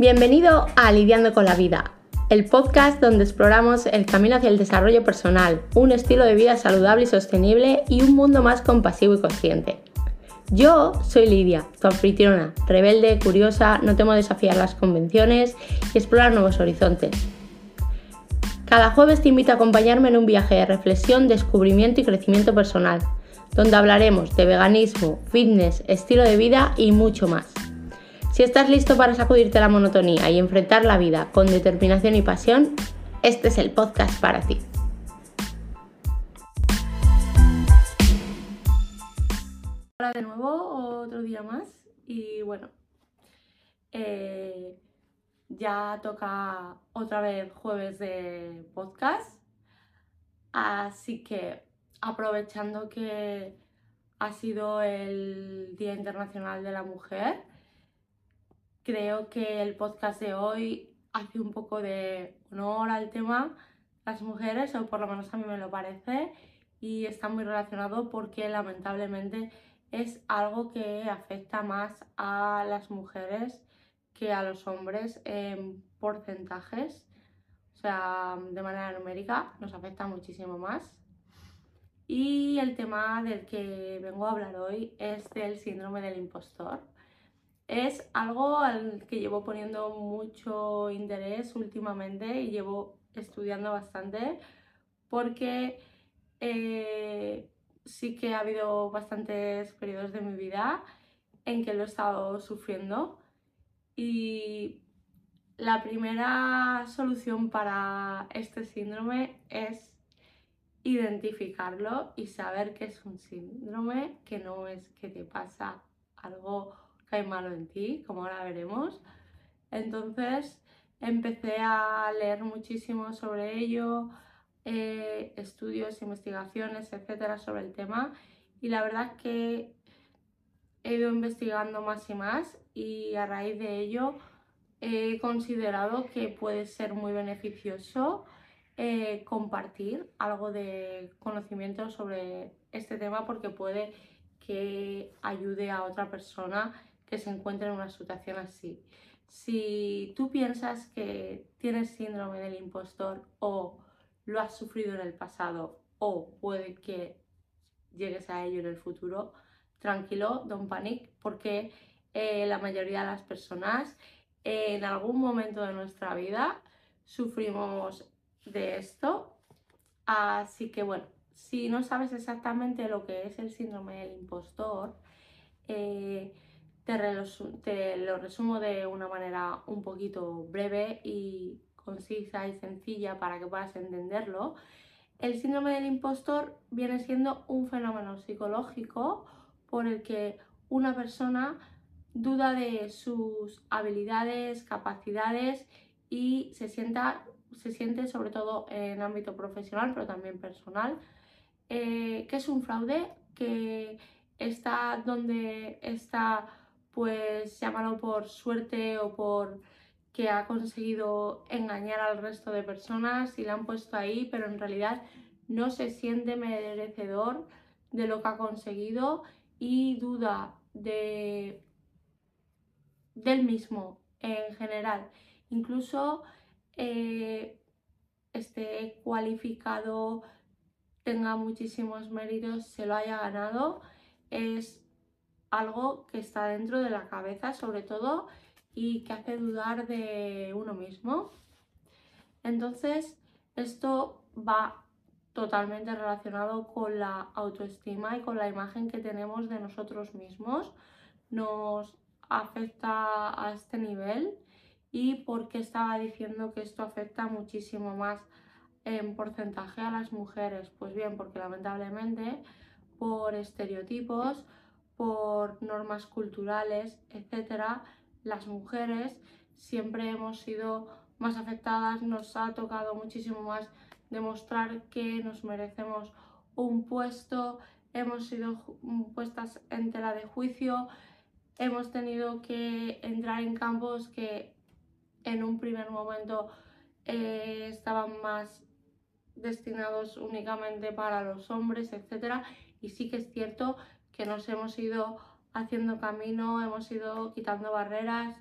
Bienvenido a Lidiando con la Vida, el podcast donde exploramos el camino hacia el desarrollo personal, un estilo de vida saludable y sostenible y un mundo más compasivo y consciente. Yo soy Lidia, tu anfitriona, rebelde, curiosa, no temo desafiar las convenciones y explorar nuevos horizontes. Cada jueves te invito a acompañarme en un viaje de reflexión, descubrimiento y crecimiento personal, donde hablaremos de veganismo, fitness, estilo de vida y mucho más. Si estás listo para sacudirte la monotonía y enfrentar la vida con determinación y pasión, este es el podcast para ti. Hola de nuevo, otro día más y bueno, eh, ya toca otra vez jueves de podcast, así que aprovechando que ha sido el Día Internacional de la Mujer, creo que el podcast de hoy hace un poco de honor al tema las mujeres, o por lo menos a mí me lo parece, y está muy relacionado porque lamentablemente es algo que afecta más a las mujeres que a los hombres en porcentajes, o sea, de manera numérica nos afecta muchísimo más. Y el tema del que vengo a hablar hoy es del síndrome del impostor es algo al que llevo poniendo mucho interés últimamente y llevo estudiando bastante porque eh, sí que ha habido bastantes periodos de mi vida en que lo he estado sufriendo y la primera solución para este síndrome es identificarlo y saber que es un síndrome, que no es que te pasa algo hay malo en ti, como ahora veremos. Entonces empecé a leer muchísimo sobre ello, eh, estudios, investigaciones, etcétera, sobre el tema. Y la verdad es que he ido investigando más y más y a raíz de ello he considerado que puede ser muy beneficioso eh, compartir algo de conocimiento sobre este tema porque puede que ayude a otra persona que se encuentra en una situación así. Si tú piensas que tienes síndrome del impostor o lo has sufrido en el pasado o puede que llegues a ello en el futuro, tranquilo, don't panic, porque eh, la mayoría de las personas en algún momento de nuestra vida sufrimos de esto. Así que bueno, si no sabes exactamente lo que es el síndrome del impostor, eh, te, lo resumo de una manera un poquito breve y concisa y sencilla para que puedas entenderlo. El síndrome del impostor viene siendo un fenómeno psicológico por el que una persona duda de sus habilidades, capacidades y se, sienta, se siente sobre todo en ámbito profesional, pero también personal, eh, que es un fraude, que está donde está pues llámalo por suerte o por que ha conseguido engañar al resto de personas y la han puesto ahí, pero en realidad no se siente merecedor de lo que ha conseguido y duda de del mismo en general. Incluso eh, esté cualificado, tenga muchísimos méritos, se lo haya ganado, es algo que está dentro de la cabeza sobre todo y que hace dudar de uno mismo. Entonces, esto va totalmente relacionado con la autoestima y con la imagen que tenemos de nosotros mismos. Nos afecta a este nivel y porque estaba diciendo que esto afecta muchísimo más en porcentaje a las mujeres. Pues bien, porque lamentablemente por estereotipos por normas culturales, etcétera, las mujeres siempre hemos sido más afectadas, nos ha tocado muchísimo más demostrar que nos merecemos un puesto, hemos sido puestas en tela de juicio, hemos tenido que entrar en campos que en un primer momento eh, estaban más destinados únicamente para los hombres, etcétera, y sí que es cierto que nos hemos ido haciendo camino, hemos ido quitando barreras,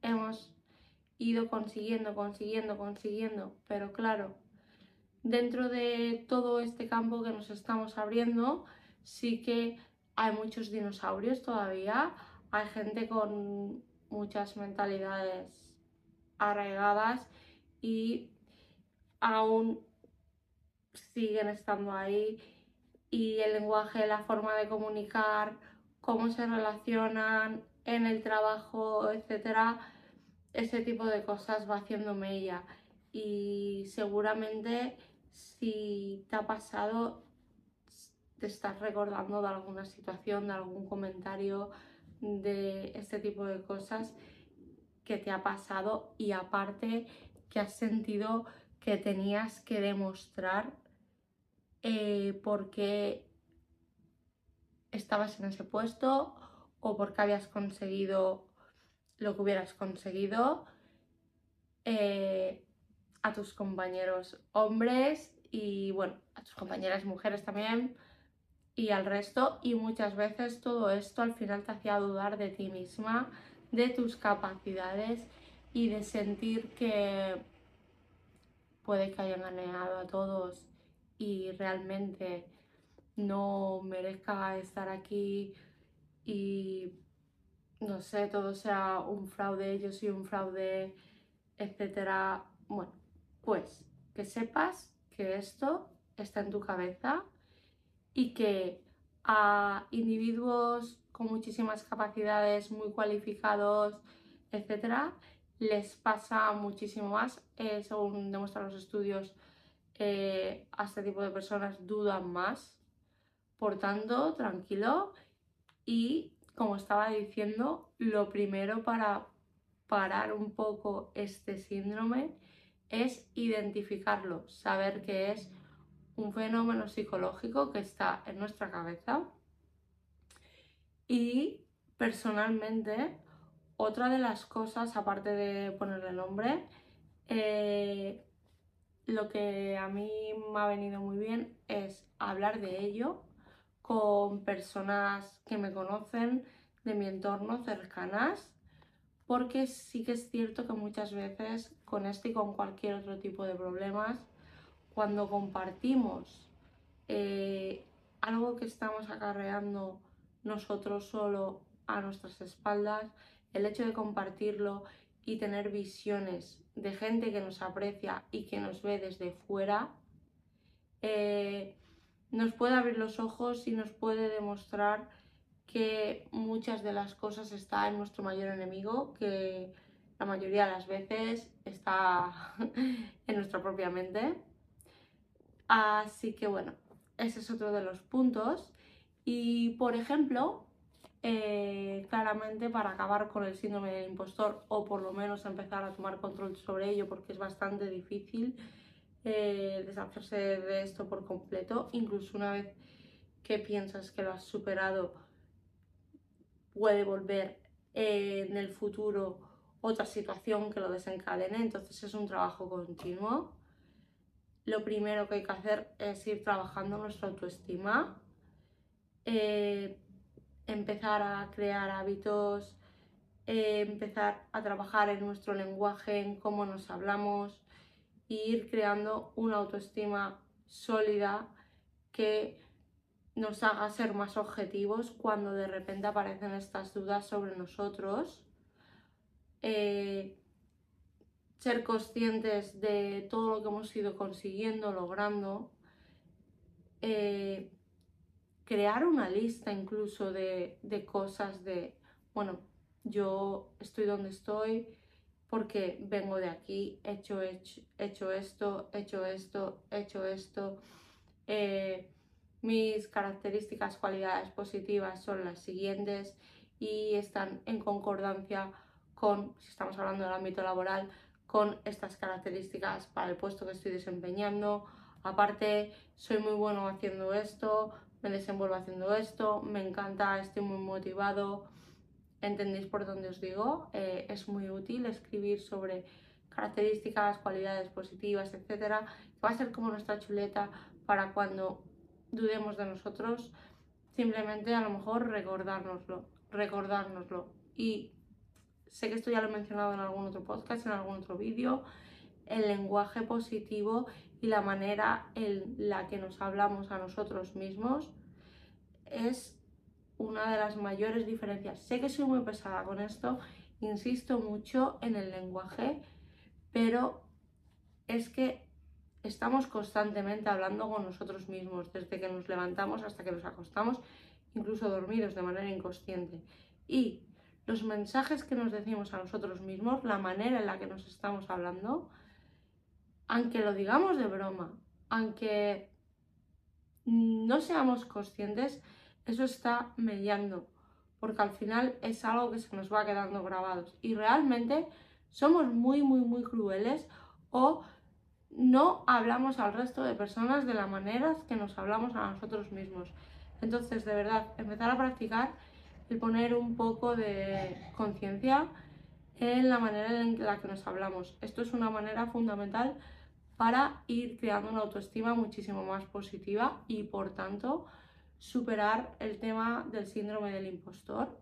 hemos ido consiguiendo, consiguiendo, consiguiendo, pero claro, dentro de todo este campo que nos estamos abriendo, sí que hay muchos dinosaurios todavía, hay gente con muchas mentalidades arraigadas y aún siguen estando ahí y el lenguaje, la forma de comunicar, cómo se relacionan en el trabajo, etcétera, ese tipo de cosas va haciendo mella. Y seguramente si te ha pasado te estás recordando de alguna situación, de algún comentario, de este tipo de cosas que te ha pasado y aparte que has sentido que tenías que demostrar eh, porque estabas en ese puesto o porque habías conseguido lo que hubieras conseguido eh, a tus compañeros hombres y bueno, a tus compañeras mujeres también y al resto. Y muchas veces todo esto al final te hacía dudar de ti misma, de tus capacidades y de sentir que puede que hayan ganado a todos y realmente no merezca estar aquí y no sé, todo sea un fraude, yo soy un fraude, etcétera. Bueno, pues que sepas que esto está en tu cabeza y que a individuos con muchísimas capacidades, muy cualificados, etcétera, les pasa muchísimo más. Eh, según demuestran los estudios, a este tipo de personas dudan más. Por tanto, tranquilo. Y como estaba diciendo, lo primero para parar un poco este síndrome es identificarlo, saber que es un fenómeno psicológico que está en nuestra cabeza. Y personalmente, otra de las cosas, aparte de ponerle nombre, eh, lo que a mí me ha venido muy bien es hablar de ello con personas que me conocen, de mi entorno, cercanas, porque sí que es cierto que muchas veces con este y con cualquier otro tipo de problemas cuando compartimos eh, algo que estamos acarreando nosotros solo a nuestras espaldas, el hecho de compartirlo y tener visiones de gente que nos aprecia y que nos ve desde fuera, eh, nos puede abrir los ojos y nos puede demostrar que muchas de las cosas están en nuestro mayor enemigo, que la mayoría de las veces está en nuestra propia mente. Así que bueno, ese es otro de los puntos. Y por ejemplo, eh, claramente para acabar con el síndrome del impostor o por lo menos empezar a tomar control sobre ello porque es bastante difícil eh, deshacerse de esto por completo, incluso una vez que piensas que lo has superado puede volver eh, en el futuro otra situación que lo desencadene, entonces es un trabajo continuo. Lo primero que hay que hacer es ir trabajando nuestra autoestima, empezar a crear hábitos, eh, empezar a trabajar en nuestro lenguaje, en cómo nos hablamos e ir creando una autoestima sólida que nos haga ser más objetivos cuando de repente aparecen estas dudas sobre nosotros. Eh, ser conscientes de todo lo que hemos ido consiguiendo, logrando, eh, crear una lista incluso de, cosas de, bueno, yo estoy donde estoy porque vengo de aquí, he hecho, hecho, hecho esto, he hecho esto, he hecho esto. Eh, mis características, cualidades positivas son las siguientes y están en concordancia con, si estamos hablando del ámbito laboral, con estas características para el puesto que estoy desempeñando. Aparte, soy muy bueno haciendo esto, me desenvuelvo haciendo esto, me encanta, estoy muy motivado. ¿Entendéis por dónde os digo? Eh, es muy útil escribir sobre características, cualidades positivas, etcétera, va a ser como nuestra chuleta para cuando dudemos de nosotros, simplemente a lo mejor recordárnoslo, recordárnoslo. Y sé que esto ya lo he mencionado en algún otro podcast, en algún otro vídeo, el lenguaje positivo y la manera en la que nos hablamos a nosotros mismos es una de las mayores diferencias. Sé que soy muy pesada con esto, insisto mucho en el lenguaje, pero es que estamos constantemente hablando con nosotros mismos, desde que nos levantamos hasta que nos acostamos, incluso dormidos de manera inconsciente. Y los mensajes que nos decimos a nosotros mismos, la manera en la que nos estamos hablando, aunque lo digamos de broma, aunque no seamos conscientes, eso está mellando, porque al final es algo que se nos va quedando grabados. Y realmente somos muy, muy, muy crueles o no hablamos al resto de personas de la manera que nos hablamos a nosotros mismos. Entonces, de verdad, empezar a practicar el poner un poco de conciencia en la manera en la que nos hablamos. Esto es una manera fundamental para ir creando una autoestima muchísimo más positiva y por tanto superar el tema del síndrome del impostor.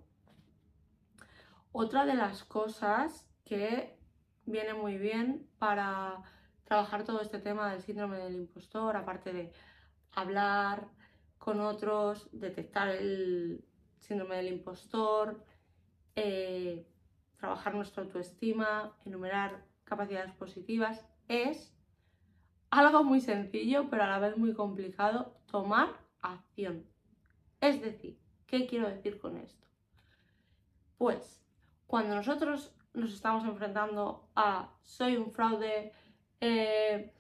Otra de las cosas que viene muy bien para trabajar todo este tema del síndrome del impostor, aparte de hablar con otros, detectar el síndrome del impostor, eh, trabajar nuestra autoestima, enumerar capacidades positivas, es algo muy sencillo, pero a la vez muy complicado, tomar acción. Es decir, ¿qué quiero decir con esto? Pues cuando nosotros nos estamos enfrentando a soy un fraude eh,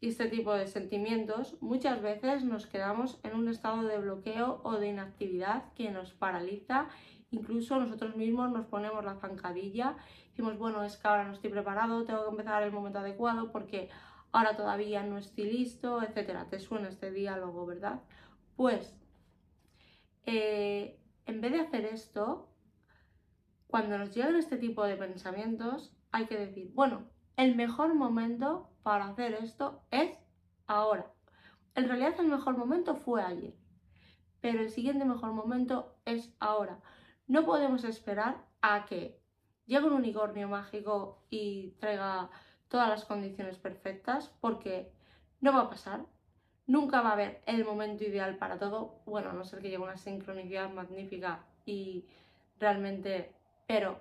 y este tipo de sentimientos, muchas veces nos quedamos en un estado de bloqueo o de inactividad que nos paraliza. Incluso nosotros mismos nos ponemos la zancadilla, decimos, bueno, es que ahora no estoy preparado, tengo que empezar el momento adecuado porque ahora todavía no estoy listo, etcétera. Te suena este diálogo, ¿verdad? Pues, eh, en vez de hacer esto, cuando nos llegan este tipo de pensamientos, hay que decir, bueno, el mejor momento para hacer esto es ahora. En realidad el mejor momento fue ayer, pero el siguiente mejor momento es ahora. No podemos esperar a que llegue un unicornio mágico y traiga todas las condiciones perfectas porque no va a pasar. Nunca va a haber el momento ideal para todo, bueno, a no ser que llegue una sincronicidad magnífica y realmente, pero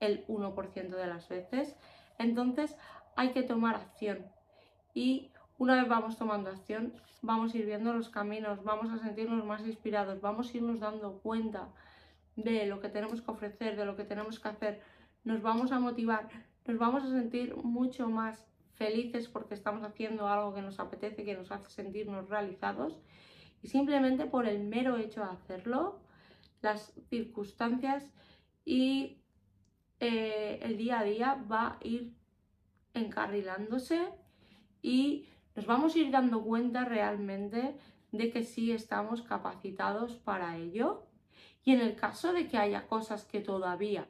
el 1% de las veces. Entonces hay que tomar acción y una vez vamos tomando acción, vamos a ir viendo los caminos, vamos a sentirnos más inspirados, vamos a irnos dando cuenta de lo que tenemos que ofrecer, de lo que tenemos que hacer, nos vamos a motivar, nos vamos a sentir mucho más felices porque estamos haciendo algo que nos apetece, que nos hace sentirnos realizados y simplemente por el mero hecho de hacerlo, las circunstancias y eh, el día a día va a ir encarrilándose y nos vamos a ir dando cuenta realmente de que sí estamos capacitados para ello. Y en el caso de que haya cosas que todavía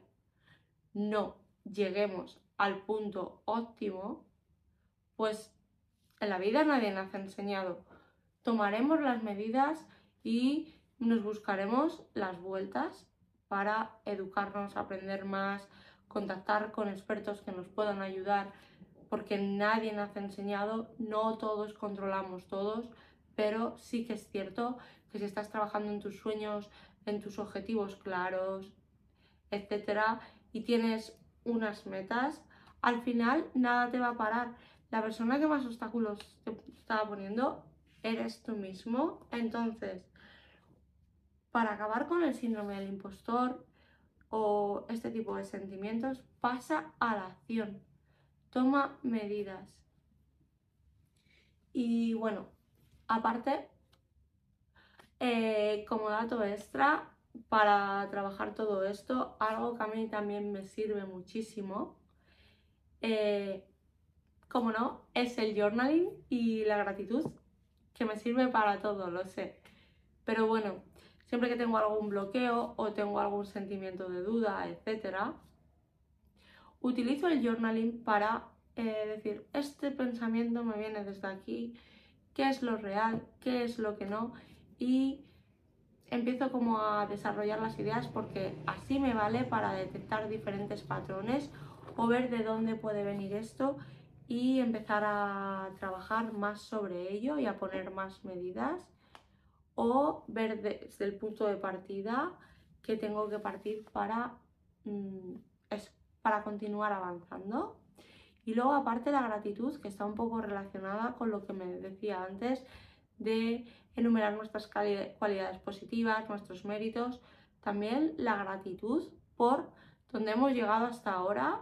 no lleguemos al punto óptimo, pues en la vida nadie nos ha enseñado. Tomaremos las medidas y nos buscaremos las vueltas para educarnos, aprender más, contactar con expertos que nos puedan ayudar, porque nadie nos ha enseñado, no todos controlamos todos, pero sí que es cierto que si estás trabajando en tus sueños, en tus objetivos claros, etcétera, y tienes unas metas, al final nada te va a parar. La persona que más obstáculos te estaba poniendo eres tú mismo. Entonces, para acabar con el síndrome del impostor o este tipo de sentimientos, pasa a la acción. Toma medidas. Y bueno, aparte, eh, como dato extra, para trabajar todo esto, algo que a mí también me sirve muchísimo eh, como no, es el journaling y la gratitud, que me sirve para todo, lo sé. Pero bueno, siempre que tengo algún bloqueo o tengo algún sentimiento de duda, etc., utilizo el journaling para eh, decir, este pensamiento me viene desde aquí, qué es lo real, qué es lo que no, y empiezo como a desarrollar las ideas porque así me vale para detectar diferentes patrones o ver de dónde puede venir esto y empezar a trabajar más sobre ello y a poner más medidas o ver desde el punto de partida que tengo que partir para, mm, para continuar avanzando. Y luego aparte la gratitud, que está un poco relacionada con lo que me decía antes de enumerar nuestras cualidades positivas, nuestros méritos, también la gratitud por donde hemos llegado hasta ahora,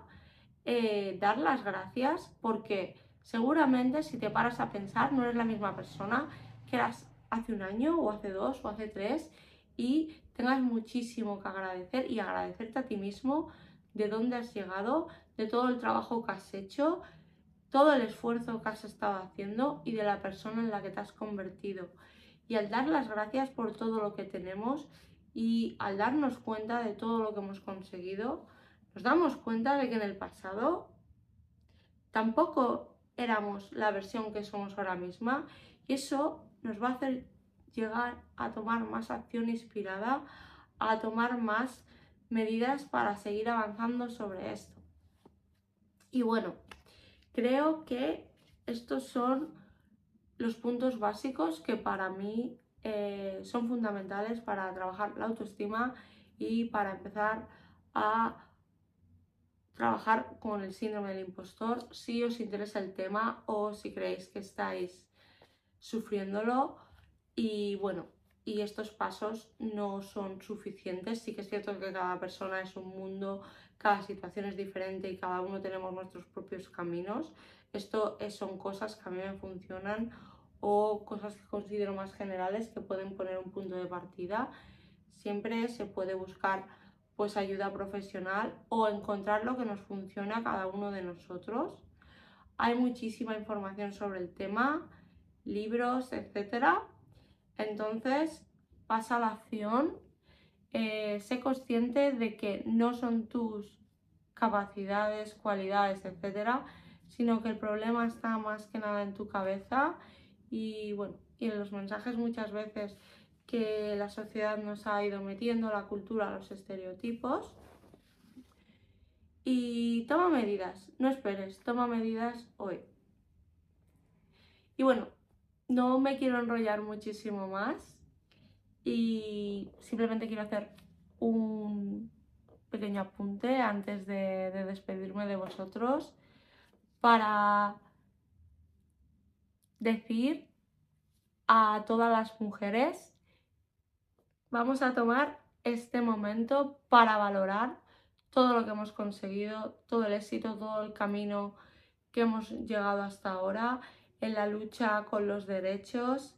eh, dar las gracias porque seguramente si te paras a pensar no eres la misma persona que eras hace un año o hace dos o hace tres y tengas muchísimo que agradecer y agradecerte a ti mismo de dónde has llegado, de todo el trabajo que has hecho, todo el esfuerzo que has estado haciendo y de la persona en la que te has convertido. Y al dar las gracias por todo lo que tenemos y al darnos cuenta de todo lo que hemos conseguido, nos damos cuenta de que en el pasado tampoco éramos la versión que somos ahora misma y eso nos va a hacer llegar a tomar más acción inspirada, a tomar más medidas para seguir avanzando sobre esto. Y bueno, creo que estos son los puntos básicos que para mí eh, son fundamentales para trabajar la autoestima y para empezar a trabajar con el síndrome del impostor. Si os interesa el tema o si creéis que estáis sufriéndolo. Y bueno, y estos pasos no son suficientes. Sí que es cierto que cada persona es un mundo, cada situación es diferente y cada uno tenemos nuestros propios caminos. Esto son cosas que a mí me funcionan o cosas que considero más generales que pueden poner un punto de partida. Siempre se puede buscar pues ayuda profesional o encontrar lo que nos funciona a cada uno de nosotros. Hay muchísima información sobre el tema, libros, etcétera entonces, pasa a la acción, eh, sé consciente de que no son tus capacidades, cualidades, etcétera, sino que el problema está más que nada en tu cabeza y bueno, y en los mensajes muchas veces que la sociedad nos ha ido metiendo, la cultura, los estereotipos. Y toma medidas, no esperes, toma medidas hoy. Y bueno, no me quiero enrollar muchísimo más y simplemente quiero hacer un pequeño apunte antes de, despedirme de vosotros para decir a todas las mujeres, vamos a tomar este momento para valorar todo lo que hemos conseguido, todo el éxito, todo el camino que hemos llegado hasta ahora en la lucha con los derechos,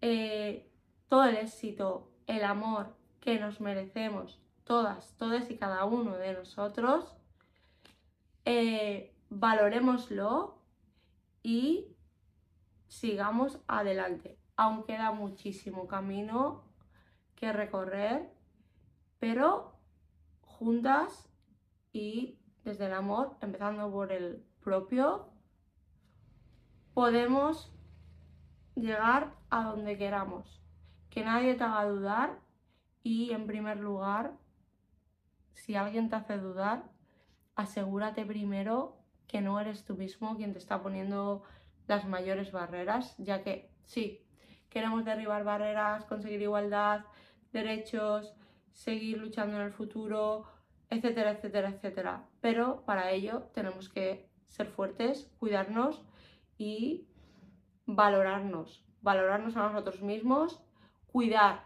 eh, todo el éxito, el amor que nos merecemos todas, todas y cada uno de nosotros, eh, valoremoslo y sigamos adelante. Aún queda muchísimo camino que recorrer, pero juntas y desde el amor, empezando por el propio, podemos llegar a donde queramos. Que nadie te haga dudar y en primer lugar, si alguien te hace dudar, asegúrate primero que no eres tú mismo quien te está poniendo las mayores barreras, ya que sí, queremos derribar barreras, conseguir igualdad, derechos, seguir luchando en el futuro, etcétera, etcétera, etcétera. Pero para ello tenemos que ser fuertes, cuidarnos y valorarnos, valorarnos a nosotros mismos, cuidar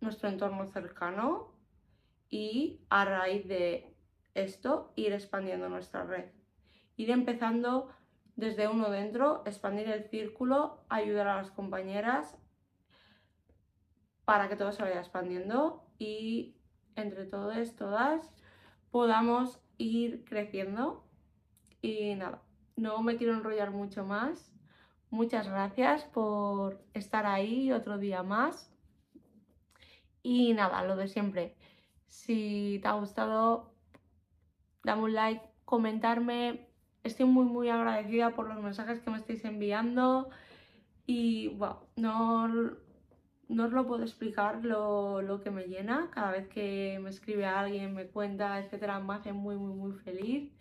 nuestro entorno cercano y a raíz de esto ir expandiendo nuestra red. Ir empezando desde uno dentro, expandir el círculo, ayudar a las compañeras para que todo se vaya expandiendo y entre todos, todas, podamos ir creciendo. Y nada, no me quiero enrollar mucho más. Muchas gracias por estar ahí otro día más. Y nada, lo de siempre. Si te ha gustado, dame un like, comentarme. Estoy muy muy agradecida por los mensajes que me estáis enviando. Y bueno, no, no os lo puedo explicar lo, que me llena. Cada vez que me escribe alguien, me cuenta, etcétera, me hace muy, muy, muy feliz.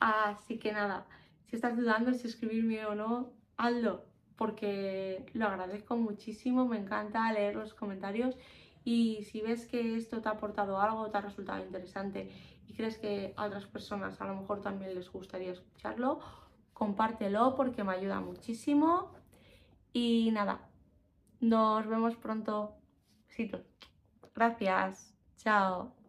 Así que nada, si estás dudando si escribirme o no, hazlo, porque lo agradezco muchísimo, me encanta leer los comentarios y si ves que esto te ha aportado algo, te ha resultado interesante y crees que a otras personas a lo mejor también les gustaría escucharlo, compártelo porque me ayuda muchísimo. Y nada, nos vemos pronto. Gracias. Chao.